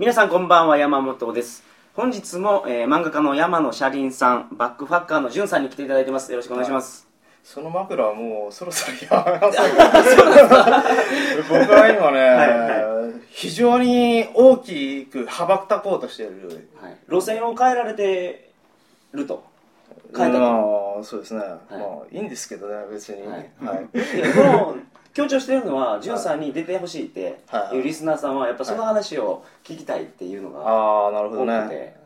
皆さんこんばんは山本です。本日も、えー漫画家の山野車輪さんバックファッカーのじゅんさんに来ていただいてます。よろしくお願いします、その枕はもうそろそろやめなさ い。か僕は今ね、はい非常に大きく羽ばたこうとしている。はい、路線を変えられてると。変えたと、まあそうですね、まあいいんですけどね別に。ははい。い、でこの強調してるのはじゅんさんに出てほしいってはい。いうリスナーさんはやっぱその話を聞きたいっていうのがああなるほどね、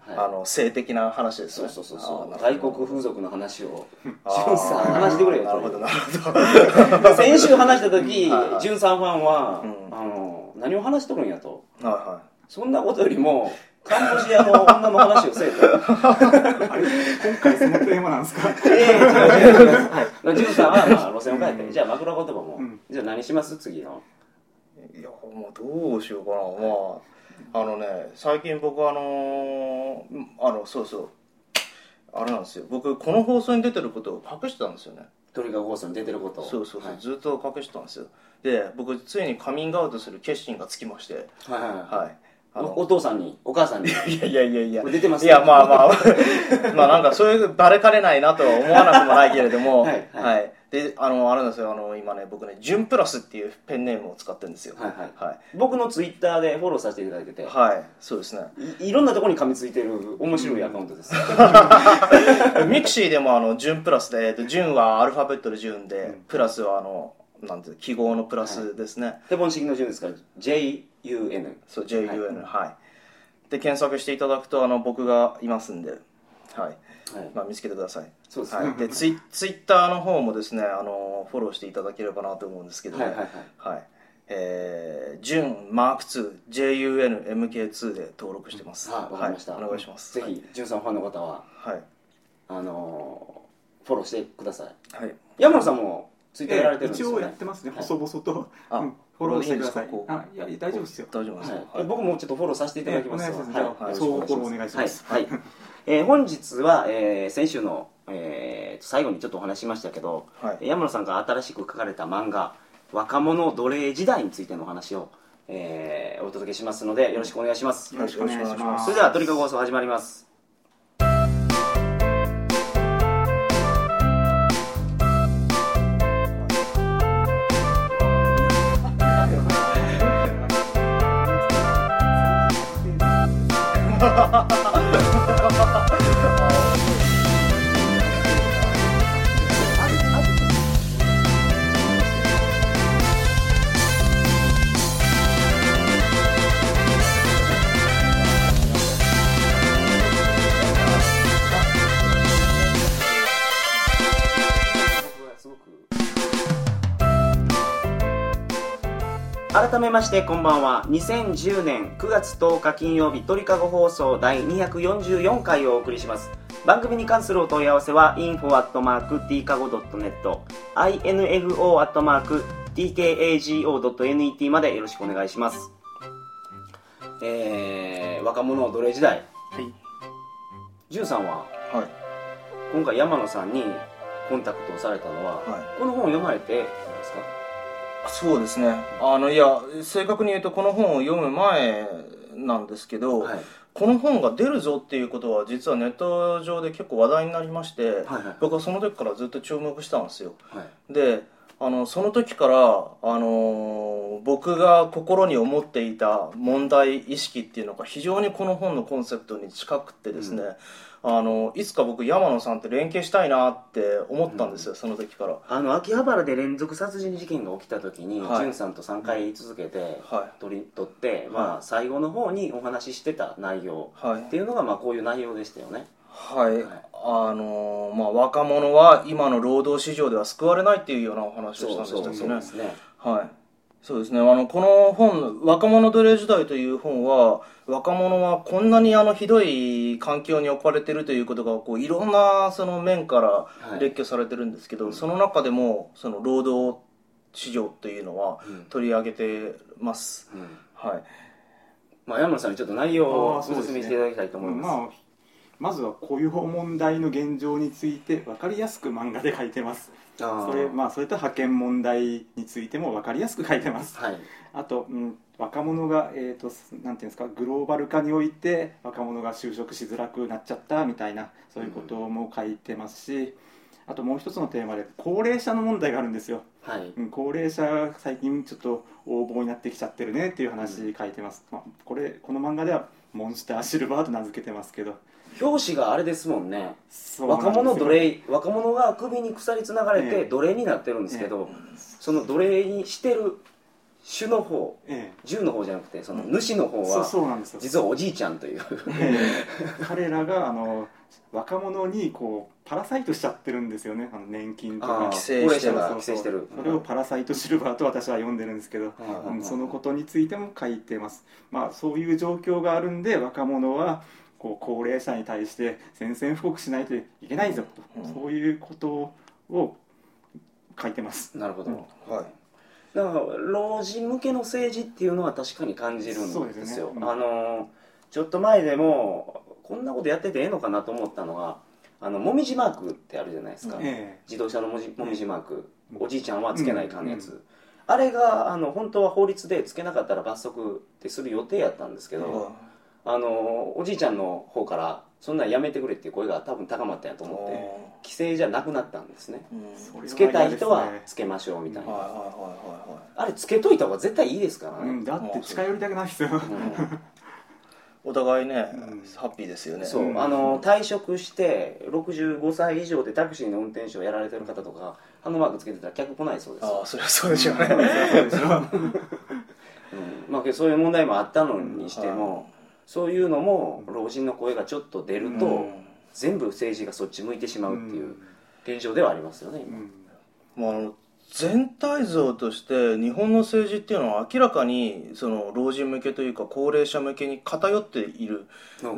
はい。あの性的な話ですね。そうそうそう外国風俗の話をじゅんあーさん話してくれよなるほどなるほど。先週話した時はいはい。じゅんさんファンは、うん。あの何を話しとるんやと。はいはそんなことよりもカンボジアの女の話をせえと。あれ今回そのテーマなんですか？ええ違う違う。違うはいジュンさんは、まあ、路線を変えて、じゃあ枕言葉も、うん。じゃあ何します？次の。いいやもうどうしようかな。まああのね最近僕あのーあのそうそう。あれなんですよ。僕この放送に出てることを隠してたんですよね。トリガー放送に出てることを。そうそうそう、はい。ずっと隠してたんですよ。で僕ついにカミングアウトする決心がつきまして。はいはいはい。はいおお父さんにお母さんに。いやいやいやいや。出てますいやまあまあ。まあなんかそういうバレかねないなとは思わなくもないけれども。はいはい。であのあれなんですよ。あの今ね僕ね「ジュンプラス」っていうペンネームを使ってるんですよ。はいはい。はい、僕のツイッターでフォローさせていただいてて、はい、そうですね。い、いろんなところに噛みついてる面白いアカウントです、 mixi でもあの、ジュンプラスで、えっと、ジュンはアルファベットでジュンで、プラスはあの、なんていう記号のプラスですね。ヘボン式のジュンですから JUN そう、JUN、はい。で、検索していただくと、あの、僕がいますんで、はい。はいまあ、見つけてください。そうですねはい。で、ツイ ツイッターの方もですね、あの、フォローしていただければなと思うんですけどね。はいはいはいはい。えー、ジュンマーク2、JUN、MK2 で登録してます。はいわかりました、はい、お願いします。ぜひじゅんさんファンの方ははい。あのーフォローしてくださいはい。山野さんもツイッターやられてるんです一よ、ね。応やってますね、はい。細々と、あうん。フォローしてください。あいや大丈夫ですよ。大丈夫ですか、はい。僕もちょっとフォローさせていただきますええお願いはい。じゃあよろしくお願い。し相互フォローお願いします。はい、はい。えー本日は、えー先週の、えー最後にちょっとお話ししましたけど、はい。山野さんが新しく書かれた漫画「若者奴隷時代」についてのお話を、えーお届けしますのでよろしくお願いします、よろしくお願いします。それではトリカゴ放送始まりますすごく改めましてこんばんは。2010年9月10日金曜日鳥かご放送第244回をお送りします。番組に関するお問い合わせは info.tkago.net info.tkago.net までよろしくお願いします。えー、若者奴隷時代。はい。じゅんさんははい。今回山野さんにコンタクトをされたのは、はい。この本を読まれてですか？そうですね。あの、いや、正確に言うとこの本を読む前なんですけど、はいこの本が出るぞっていうことは実はネット上で結構話題になりまして、はいはい僕はその時からずっと注目したんですよ。はいで、あの、その時から、あのー僕が心に思っていた問題意識っていうのが非常にこの本のコンセプトに近くってですね、あの、いつか僕山野さんって連携したいなって思ったんですよ、その時から。あの秋葉原で連続殺人事件が起きた時に、はい。さんと3回続けては取り取って、まあ、最後の方にお話ししてた内容い。はいっ。ていうのが、まあ、こういう内容でしたよね。はい、はい。あのーまあ若者は今の労働市場では救われないっていうようなお話をしたんでしたっけね。そうですね。はいそうですね。あのこの本「若者奴隷時代」という本は若者はこんなにあのひどい環境に置かれてるということがこういろんなその面からはい。列挙されてるんですけど、その中でもその労働市場というのはうん。取り上げてます、うん。はい。まあ、山野さんにちょっと内容をごあーそうですね説明していただきたいと思いますまずは雇用問題の現状について分かりやすく漫画で書いてます。それ,、まあ、それと派遣問題についても分かりやすく書いてます。はい。あと、うん若者が、えー、となんていうんですかグローバル化において若者が就職しづらくなっちゃったみたいなそういうことも書いてますし、あともう一つのテーマで高齢者の問題があるんですよ、はい。うん高齢者が最近ちょっと横暴になってきちゃってるねっていう話書いてます、まあ、これこの漫画ではモンスターシルバーと名付けてますけど表紙があれですもんね。若者奴隷若者が首に鎖つながれええ。て奴隷になってるんですけど、その奴隷にしてる主の方え銃の方じゃなくてその主の方えそうはそうなんですよ。実はおじいちゃんという。ええ。彼らがあの若者にこうパラサイトしちゃってるんですよね。あの年金とか。規制高齢者がしてる。そうそう。規制してるそれをパラサイトシルバーと私は呼んでるんですけど、うんうんそのことについても書いてます、まあ、そういう状況があるんで若者はこう高齢者に対して宣戦布告しないといけないぞと、うん。そういうことを書いてます。なるほど、はい。だから老人向けの政治っていうのは確かに感じるんですよ。そうですね。うん。あのちょっと前でもこんなことやっててええのかなと思ったのがあのもみじマークってあるじゃないですか、え自動車のもじもみじマーク、うん。おじいちゃんはつけないかんやつ、うん。あれがあの本当は法律でつけなかったら罰則ってする予定やったんですけど、あのおじいちゃんの方からそんなんやめてくれっていう声が多分高まったんやと思って規制じゃなくなったんですね。うん。つけたい人はつけましょうみたいな、あれつけといた方が絶対いいですからね、うん、だって近寄りたくないですよ、お互いねうん。ハッピーですよね。そう、うん。あの退職して65歳以上でタクシーの運転手をやられてる方とかハンドマークつけてたら客来ないそうですああそりゃそうでしょうね。そうん。まあ、そういう問題もあったのにしても、そういうのも老人の声がちょっと出ると、うん。全部政治がそっち向いてしまうっていう現状ではありますよね今、うん。まあ、あの全体像として日本の政治っていうのは明らかにその老人向けというか高齢者向けに偏っている。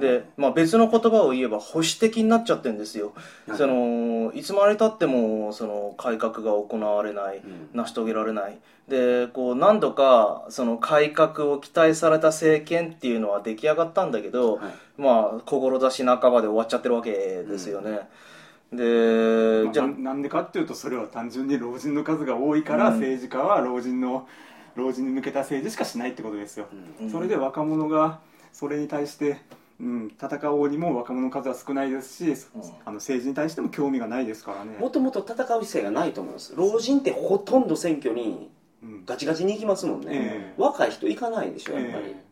で、まあ、別の言葉を言えば保守的になっちゃってるんですよ、はいそのいつまでたってもその改革が行われない。うん。成し遂げられない。でこう何度かその改革を期待された政権っていうのは出来上がったんだけど、はい。まあ志半ばで終わっちゃってるわけですよね、で、じゃあまあななんでかっていうとそれは単純に老人の数が多いから、うん。政治家は老人の老人に向けた政治しかしないってことですよ、うん。それで若者がそれに対して、うん、戦おうにも若者の数は少ないですし、うん。あの政治に対しても興味がないですからね。もともと戦う姿勢がないと思います。老人ってほとんど選挙にうん。ガチガチに行きますもんね、ええ。若い人行かないでしょやっぱり、え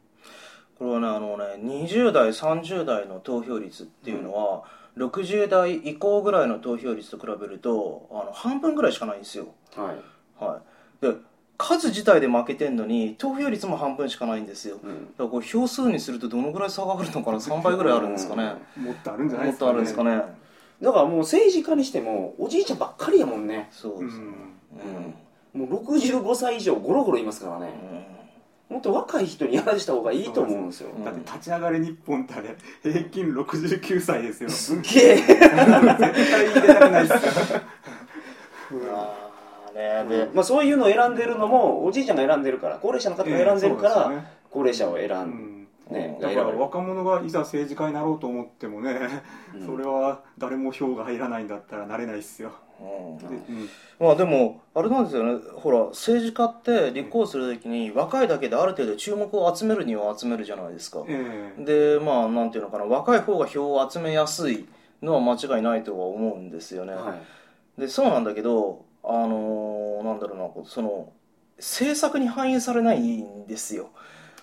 これはねあのね20代30代の投票率っていうのは、60代以降ぐらいの投票率と比べるとあの半分ぐらいしかないんですよ。はい。はい。で数自体で負けてんのに投票率も半分しかないんですよ。だかうんらこれ票数にするとどのぐらい差があるのかな？3倍ぐらいあるんですかね。もっとあるんじゃないもっとですか、ね、あるんですかね。だからもう政治家にしてもおじいちゃんばっかりやもんね。そうですね。もう65歳以上ゴロゴロいますからね、もっと若い人にやらした方がいいと思うんですよ。うんだって立ち上がれ日本ってあれ平均69歳ですよ。すっげえ。絶対入れたくないですよ。ね。で、まあそういうのを選んでるのもおじいちゃんが選んでるから高齢者の方が選んでるから、高齢者を選、うん。んねだから若者がいざ政治家になろうと思ってもね、うん。それは誰も票が入らないんだったらなれないっすよ、まあでもあれなんですよね。ほら政治家って立候補するときに若いだけである程度注目を集めるには集めるじゃないですか。ええ。でまあなんていうのかな。若い方が票を集めやすいのは間違いないとは思うんですよね、はい。でそうなんだけどあのーなんだろうなその政策に反映されないんですよ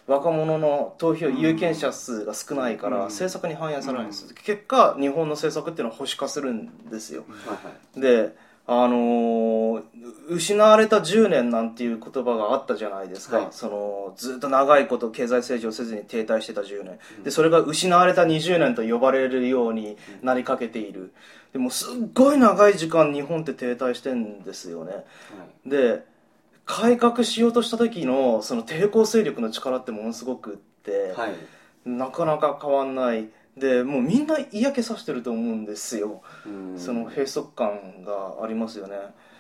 若者の投票うん有権者数が少ないからうん。政策に反映されないんです、結果日本の政策っていうのは保守化するんですよ。はいはい。であのー失われた10年なんていう言葉があったじゃないですか、はい。そのずっと長いこと経済成長せずに停滞してた10年、うん。でそれが失われた20年と呼ばれるようになりかけている。でもすっごい長い時間日本って停滞してんですよね。で改革しようとした時のその抵抗勢力の力ってものすごくって、はい、はいなかなか変わんない。でもうみんな嫌気さしてると思うんですよ、うん。その閉塞感がありますよね。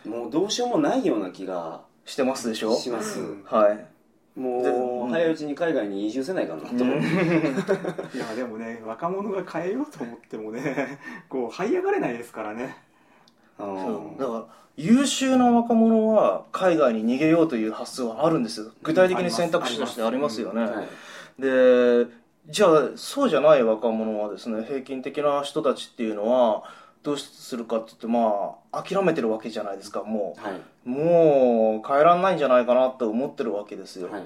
もうどうしようもないような気が。してますでしょ？します、うんはい。もでう早いうちに海外に移住せないかなと思って、いやでもね若者が変えようと思ってもねこう這い上がれないですからねそう。だから優秀な若者は海外に逃げようという発想はあるんですよ。具体的に選択肢としてあります。よね、はい。でじゃあそうじゃない若者はですね平均的な人たちっていうのはどうするかって言ってまあ諦めてるわけじゃないですかもはい、うもう変えらんないんじゃないかなと思ってるわけですよ、はい、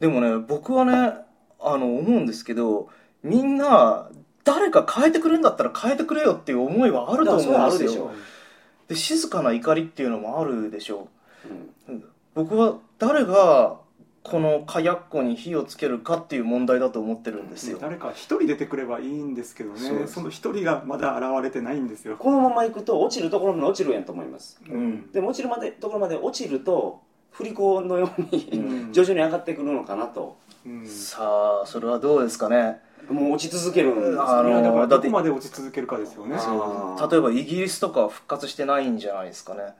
でもね僕はねあの思うんですけどみんな誰か変えてくれるんだったら変えてくれよっていう思いはあると思うんですよ。ょで静かな怒りっていうのもあるでしょう。ん。う僕は誰がこの火薬庫に火をつけるかっていう問題だと思ってるんですよ、誰か一人出てくればいいんですけどね。その一人がまだ現れてないんですよ、このまま行くと落ちるところまで落ちるんやと思います。うん。でも落ちるまでところまで落ちると振り子のように、うん。徐々に上がってくるのかなと。うん。さあそれはどうですかねもう落ち続けるんですあのだからだってどこまで落ち続けるかですよね。例えばイギリスとかは復活してないんじゃないですかね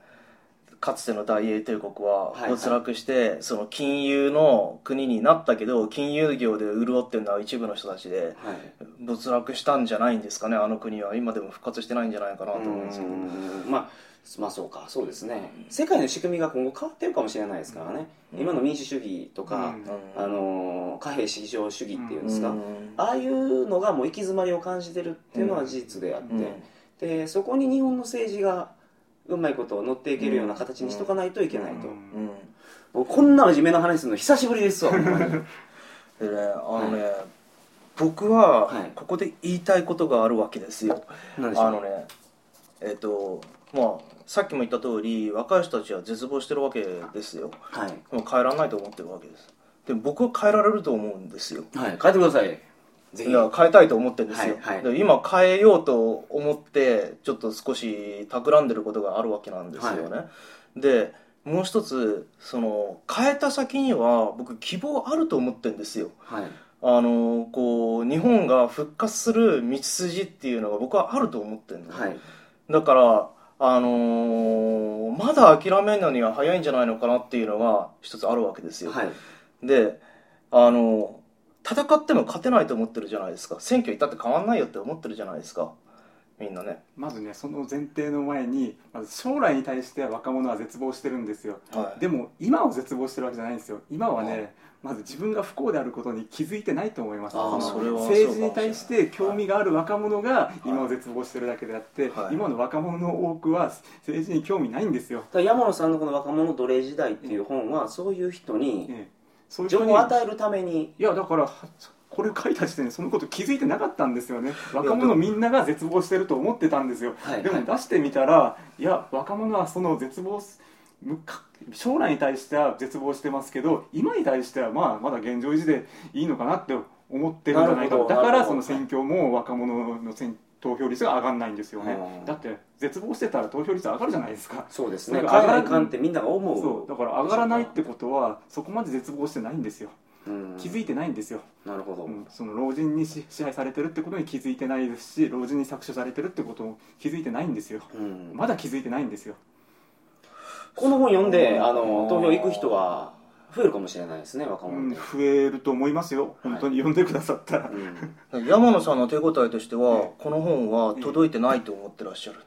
かつての大英帝国ははいはい。没落して、その金融の国になったけど金融業で潤ってるのは一部の人たちではい。没落したんじゃないんですかねあの国は。今でも復活してないんじゃないかなと思うんですけど。うん。まあまあそうか。そうですね。世界の仕組みが今後変わってるかもしれないですからね、今の民主主義とか、あの貨幣至上主義っていうんですか、うん。ああいうのがもう行き詰まりを感じてるっていうのは事実であって、うん。でそこに日本の政治がうまいこと乗っていけるような形にしとかないといけないと、うん。うん。僕こんな真面目な話するの久しぶりですわ。でね あのね、僕ははい。ここで言いたいことがあるわけですよ、何でしょう？あのねえっ、とまあさっきも言った通り若い人たちは絶望してるわけですよ。はい、もう変えられないと思ってるわけです。でも僕は変えられると思うんですよ。はい、変えてくださいぜひ。いや変えたいと思ってるんですよ、はいはい。で今変えようと思ってちょっと少し企んでることがあるわけなんですよね、でもう一つその変えた先には僕希望あると思ってるんですよ。はい。あのこう日本が復活する道筋っていうのが僕はあると思ってるの、はい。だからあのーまだ諦めるのには早いんじゃないのかなっていうのが一つあるわけですよ、はい。であの戦っても勝てないと思ってるじゃないですか選挙行ったって変わんないよって思ってるじゃないですかみんなね、まずねその前提の前にまず将来に対して若者は絶望してるんですよはい、でも今を絶望してるわけじゃないんですよ今はねまず自分が不幸であることに気づいてないと思います政治に対して興味がある若者が今を絶望してるだけであって、はい今の若者の多くは政治に興味ないんですよ、だから山野さんのこの「若者奴隷時代」っていう本はそういう人にええそういう情報を与えるために。いやだからはこれ書いた時点でそのこと気づいてなかったんですよね。若者みんなが絶望してると思ってたんですよ、はいでも出してみたらいや若者はその絶望すむか将来に対しては絶望してますけど今に対してはまあまだ現状維持でいいのかなって思ってるんじゃないか。だからその選挙も若者の選投票率が上がらないんですよね。うん。だって絶望してたら投票率上がるじゃないですか。そうですね。だから海外観ってみんなが思う。そう。だから上がらないってことはそこまで絶望してないんですよ。うん。気づいてないんですよ。なるほど、うん。その老人に支支配されてるってことに気づいてないですし老人に搾取されてるってことも気づいてないんですよ。うん。まだ気づいてないんですよ。この本読んであの投票行く人は増えるかもしれないですね若うん者って、増えると思いますよ。本当に読んでくださったら、うん。山野さんの手応えとしては、ええ。この本は届いてないと思ってらっしゃる、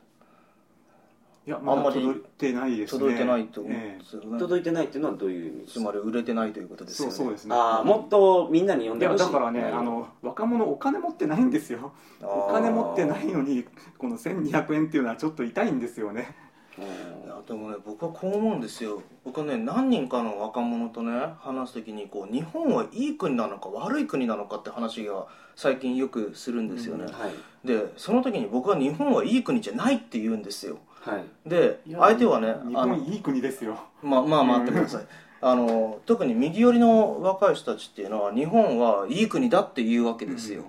いやまだあんまり届いてないですね。届いてないと思うんえですよね、届いてないっていうのはどういう意味つまり売れてないということえですよね。そうそうですね。ああもっとみんなに読んいでほしい。やだからねあの若者お金持ってないんですよ。お金持ってないのにこの1200円っていうのはちょっと痛いんですよねいやでもね僕はこう思うんですよ。僕はね何人かの若者とね話す時にこう日本はいい国なのか悪い国なのかって話が最近よくするんですよね、はい。でその時に僕は日本はいい国じゃないって言うんですよ。はい。で相手はね日あの本いい国ですよ。ままあ待ってください。あの特に右寄りの若い人たちっていうのは日本はいい国だっていうわけですよ、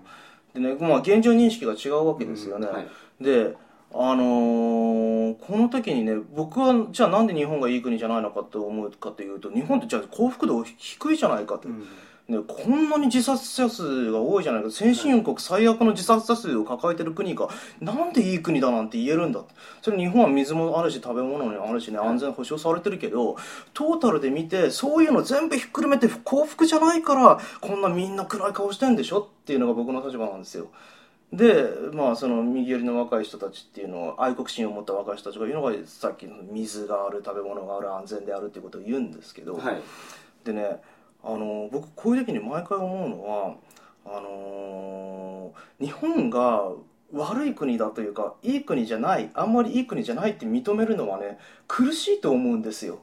でね、まあ、現状認識が違うわけですよね、はい。であのーこの時にね僕はじゃあなんで日本がいい国じゃないのかと思うかというと日本ってじゃあ幸福度低いじゃないかと、うん。ね、こんなに自殺者数が多いじゃないか先進国最悪の自殺者数を抱えてる国がなんでいい国だなんて言えるんだそれ日本は水もあるし食べ物もあるしね安全保障されてるけどトータルで見てそういうの全部ひっくるめて幸福じゃないからこんなみんな暗い顔してんでしょっていうのが僕の立場なんですよでまあその右寄りの若い人たちっていうのを愛国心を持った若い人たちが言うのがさっきの水がある食べ物がある安全であるっていうことを言うんですけど、はいでねあの僕こういう時に毎回思うのはあの日本が悪い国だというかいい国じゃないあんまりいい国じゃないって認めるのはね苦しいと思うんですよ。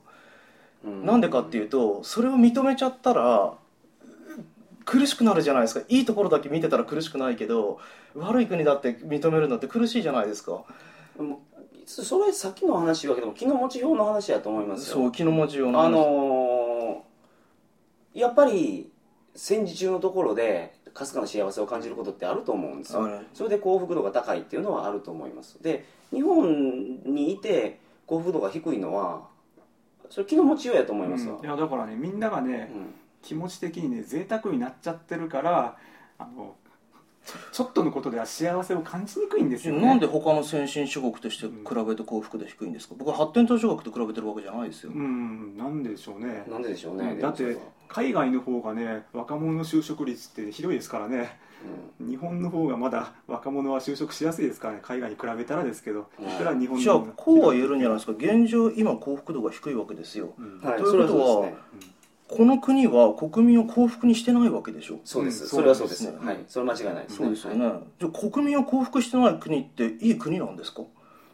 なんでかっていうとそれを認めちゃったら苦しくなるじゃないですか。いいところだけ見てたら苦しくないけど悪い国だって認めるのって苦しいじゃないですか。もうそれさっきの話はけど気の持ちようの話やと思いますよ。そう気の持ちような話。あのーやっぱり戦時中のところでかすかな幸せを感じることってあると思うんですよ、はい。それで幸福度が高いっていうのはあると思います。で日本にいて幸福度が低いのはそれ気の持ちようやと思いますわ、うん。いやだからねみんながねうん気持ち的にね贅沢になっちゃってるからあのちょちょっとのことでは幸せを感じにくいんですよね。なんで他の先進諸国として比べて幸福度低いんですか？僕は発展途上国と比べてるわけじゃないですよ、うんなんでしょうね。なんででしょうね、だって海外の方がね若者の就職率ってひどいですからね。日本の方がまだ若者は就職しやすいですからね。海外に比べたらですけど。うん。いくら日本じゃあのこうは言えるんじゃないですか？現状今幸福度が低いわけですよ。うん。はいということはそれはそうですねこの国は国民を幸福にしてないわけでしょ？そうです、うんそれはそうです。そうなんですはい。それ間違いないですね。そうですよはい。ね、じゃあ国民を幸福してない国っていい国なんですか？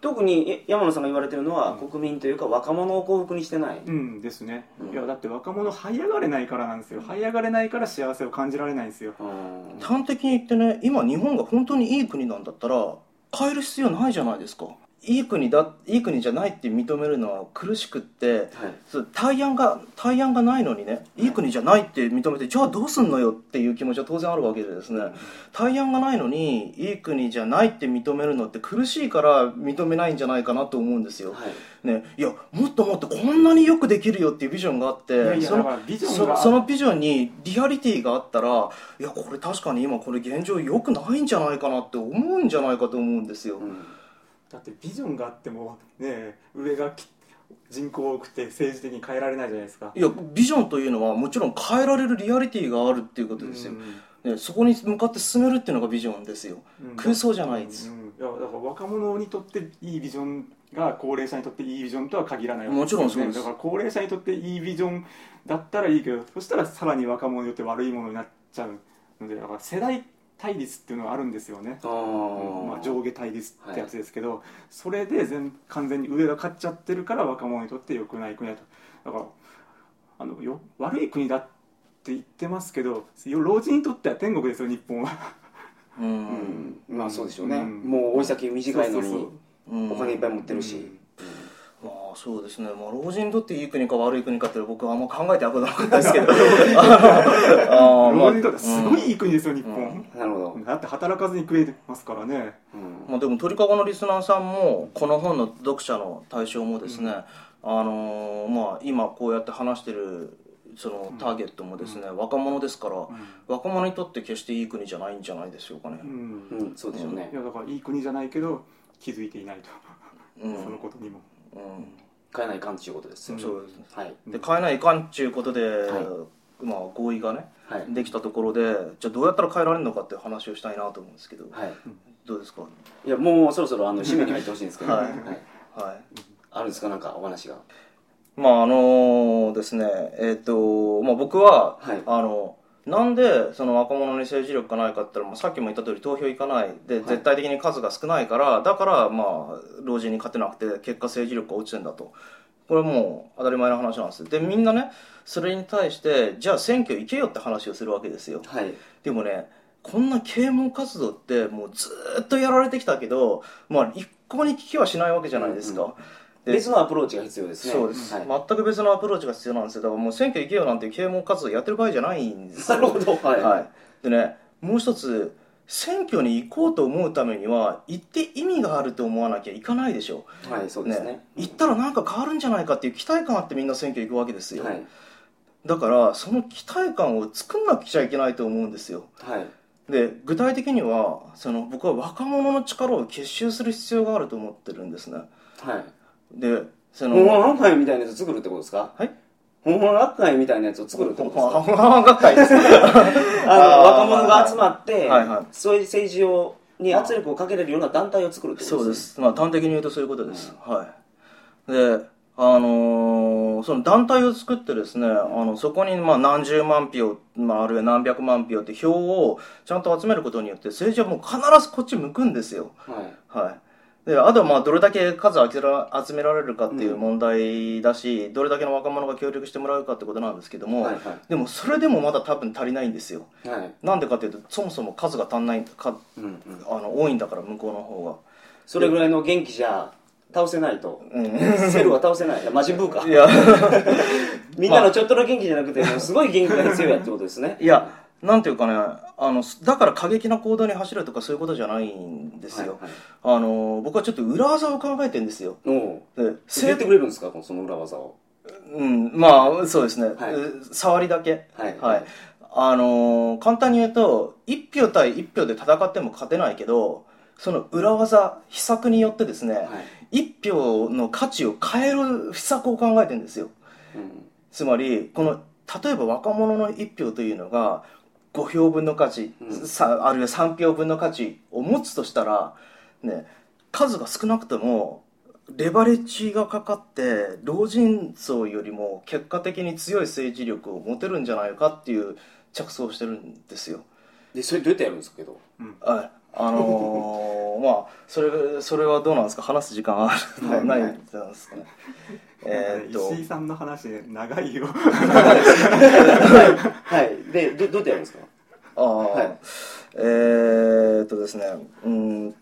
特にえ山野さんが言われてるのは、うん。国民というか若者を幸福にしてない、うんですね、うん。いやだって若者這い上がれないからなんですよ。這い上がれないから幸せを感じられないんですよ。うん。端的に言ってね今日本が本当にいい国なんだったら変える必要ないじゃないですかいい国だいい国じゃないって認めるのは苦しくってはい。対案が対案がないのにねいい国じゃないって認めてじゃあどうすんのよっていう気持ちは当然あるわけでですね。対案がないのにいい国じゃないって認めるのって苦しいから認めないんじゃないかなと思うんですよ、はい。ね、いやもっともっとこんなによくできるよっていうビジョンがあってそのビジョンがそそのビジョンにリアリティがあったらいやこれ確かに今これ現状良くないんじゃないかなって思うんじゃないかと思うんですよ、うんだってビジョンがあってもね上がき人口多くて政治的に変えられないじゃないですか。いやビジョンというのはもちろん変えられるリアリティがあるっていうことですよ、ね、そこに向かって進めるっていうのがビジョンですよ。うん。空想じゃないです。うん。いやだから若者にとっていいビジョンが高齢者にとっていいビジョンとは限らないわけもちろんそうです。だから高齢者にとっていいビジョンだったらいいけどそしたらさらに若者によって悪いものになっちゃうのでだから世代対立っていうのがあるんですよね。まあ、上下対立ってやつですけど、それで全完全に上が勝っちゃってるから若者にとって良くない国だと。だからあのよ悪い国だって言ってますけど老人にとっては天国ですよ日本は。ううん。んまあそうでしょうね、うん。もう追い先短いのにお金いっぱい持ってるし、あそうですね、まあ、老人にとっていい国か悪い国かって僕はあんま考えてなかったですけど。老人にとってはすごいいい国ですよ、日本、うんなるほど、だって働かずに食えてますからね。うん。まあ、でも鳥かごのリスナーさんもこの本の読者の対象もですね、あのーまあ、今こうやって話してるそのターゲットもですね、若者ですから、若者にとって決していい国じゃないんじゃないでしょうかね。う、ん、うん、そうでしょうね。い、やだからいい国じゃないけど気づいていないと、うん。そのことにも。うん変えないかんっていうことですよ、そうです。ねはい。で変えないかんっちゅうことで、い。まあ、合意がねはい。できたところでじゃあどうやったら変えられるのかって話をしたいなと思うんですけど、はい。どうですか？いやもうそろそろあの締めに入ってほしいんですけど、はい。はい。はい。あるんですか？なんかお話が。まああのですねえっ、と、まあ、僕は、はい。あのなんでその若者に政治力がないかって言ったら、まあ、さっきも言った通り投票行かないで、はい。絶対的に数が少ないからだからまあ老人に勝てなくて結果政治力が落ちてんだと。これはもう当たり前の話なんですでみんなねそれに対してじゃあ選挙行けよって話をするわけですよ。はい。でもねこんな啓蒙活動ってもうずーっとやられてきたけど、まあ、一向に聞きはしないわけじゃないですか、うんで別のアプローチが必要ですね。そうです、はい、全く別のアプローチが必要なんですよ。だからもう選挙行けよなんて啓蒙活動やってる場合じゃないんですよ。なるほど。はい、はい、でねもう一つ選挙に行こうと思うためには行って意味があると思わなきゃいかないでしょはい、そうですね。行ったらなんか変わるんじゃないかっていう期待感あってみんな選挙行くわけですよ、はい。だからその期待感を作んなくちゃいけないと思うんですよ。はい。で具体的にはその僕は若者の力を結集する必要があると思ってるんですね。はいでその。本物学会みたいなやつ作るってことですか？はい。本物学会みたいなやつを作るってことですか？学会です あの若者が集まって、はいはい。そういう政治をに圧力をかけれるような団体を作るってことそうでです。す、まあ、端的に言うとそういうことです、はい。であのーその団体を作ってですねあのそこにまあ何十万票、まあ、あるいは何百万票って票をちゃんと集めることによって政治はもう必ずこっち向くんですよ。ねはい。はいであとはまあどれだけ数を集めら集められるかっていう問題だし、どれだけの若者が協力してもらうかってことなんですけども、はいはでもそれでもまだ多分足りないんですよ。いはい。なんでかっていうとそもそも数が足んないかうんうん。あの多いんだから向こうの方それぐらいの元気じゃ倒せないと。がうん。セルは倒せない。マジブーかいや。みんなのちょっとの元気じゃなくてもうすごい元気が必要やってことですね。いやなんていうかねあのだから過激な行動に走るとかそういうことじゃないんですよ、はいはい。あの僕はちょっと裏技を考えてるんですよ。で言生ってくれるんですか？その裏技を。うんまあそうですね、はい。触りだけ。はい。はい。あの簡単に言うと1票対1票で戦っても勝てないけどその裏技秘策によってですね、はい。1票の価値を変える秘策を考えてるんですよ。うん。つまりこの例えば若者の1票というのが5票分の価値、うん。さあるいは3票分の価値を持つとしたら、ね、数が少なくともレバレッジがかかって老人層よりも結果的に強い政治力を持てるんじゃないかっていう着想をしてるんですよ。でそれどうやってやるんですかけど？はい。あのー まあそれそれはどうなんですか？話す時間あるはい。ないんじゃないですか。ね。えーっと。石井さんの話長いよ。はい。でどどうやってやるんですか？ああ、はい。えーっとですね。うん。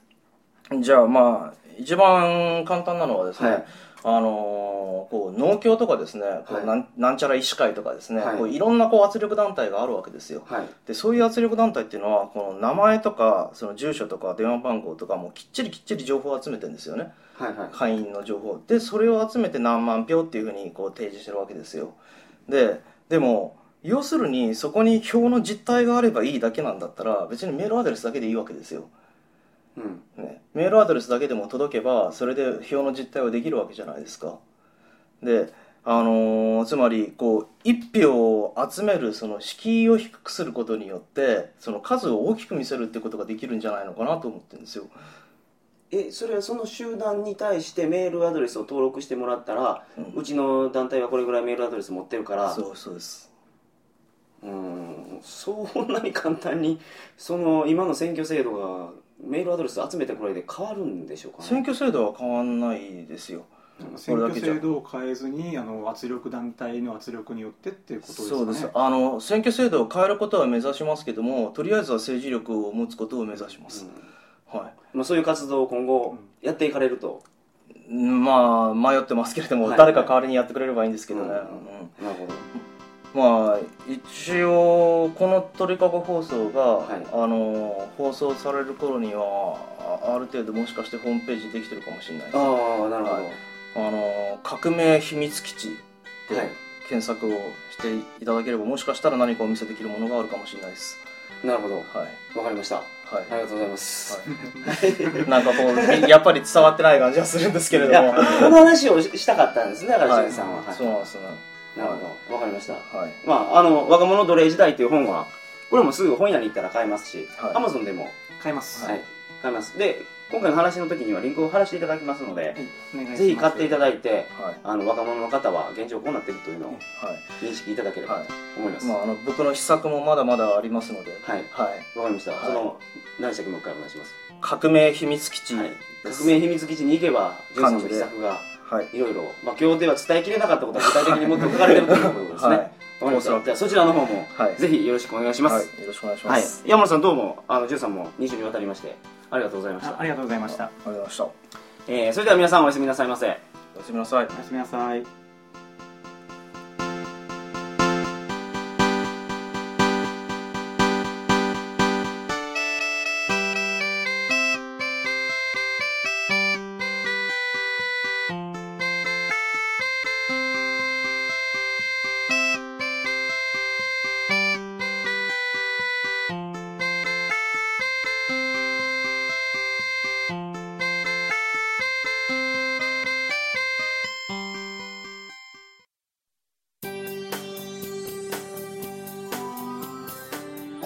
じゃあまあ一番簡単なのはですね、はい。あのーこう農協とかですね、こはい。うなんなんちゃら医師会とかですね、はい。い、こういろんなこう圧力団体があるわけですよ。はい。でそういう圧力団体っていうのはこの名前とかその住所とか電話番号とかもきっちりきっちり情報を集めてるんですよね会員の情報。でそれを集めて何万票っていうふうにこう提示してるわけですよ。ででも要するにそこに票の実態があればいいだけなんだったら別にメールアドレスだけでいいわけですよ、うん。ね、メールアドレスだけでも届けばそれで票の実態はできるわけじゃないですか。であのーつまりこう1票を集めるその敷居を低くすることによってその数を大きく見せるってことができるんじゃないのかなと思ってるんですよえそれはその集団に対してメールアドレスを登録してもらったら、うちの団体はこれぐらいメールアドレス持ってるからそうそうです。うんそんなに簡単にその今の選挙制度がメールアドレス集めたくらいで変わるんでしょうかね。選挙制度は変わんないですよ。選挙制度を変えずにあの圧力団体の圧力によってっていうことですかね。そうです。あの選挙制度を変えることは目指しますけどもとりあえずは政治力を持つことを目指します、はまあ、そういう活動を今後やっていかれると、いまあ迷ってますけれども、はい。誰か代わりにやってくれればいいんですけどね、うんうんなるほど。まあ一応この鳥かご放送が、はい。あの放送される頃にはあある程度もしかしてホームページできてるかもしれないです。あああなるほど、の革命秘密基地ではい。検索をしていただければもしかしたら何かお見せできるものがあるかもしれないですなるほど。はい。わかりました。あはい。りがとうございます、はい、なんかこう やっぱり伝わってない感じはするんですけれども。この話をししたかったんですねだからはい。ジさんは、はい。そうなんですね。なるほど。わかりました。はい。まああの若者奴隷時代っていう本はこれもすぐ本屋に行ったら買えますし、はい。アマゾンでも、変えます。はい、買えます。で今回の話の時にはリンクを貼らせていただきますので、お願いぜひ買っていただいてはい。あの若者の方は現状こうなってるというのをはい。認識いただければはいと思います、まあ、あの僕の秘策もまだまだありますので、はい。はい、わかりました、はい。その何でしたっけ？もう一回お願いします、革命秘密基地革命秘密基地に行けばジさんの秘策がはい。いろいろ、まあ、今日では伝えきれなかったことは具体的にもっと書かれてるということですね、はい。わかりました。じゃあそちらの方も、はい。ぜひよろしくお願いします、はい、よろしくお願いしまはい。す、、山野さんどうもあのジョーさんも2週にわたりましてありがとうございました。あありがとうございました。ありがとうございました。おえーそれでは皆さんおやすみなさいませ。やすみなさい。おやすみなさい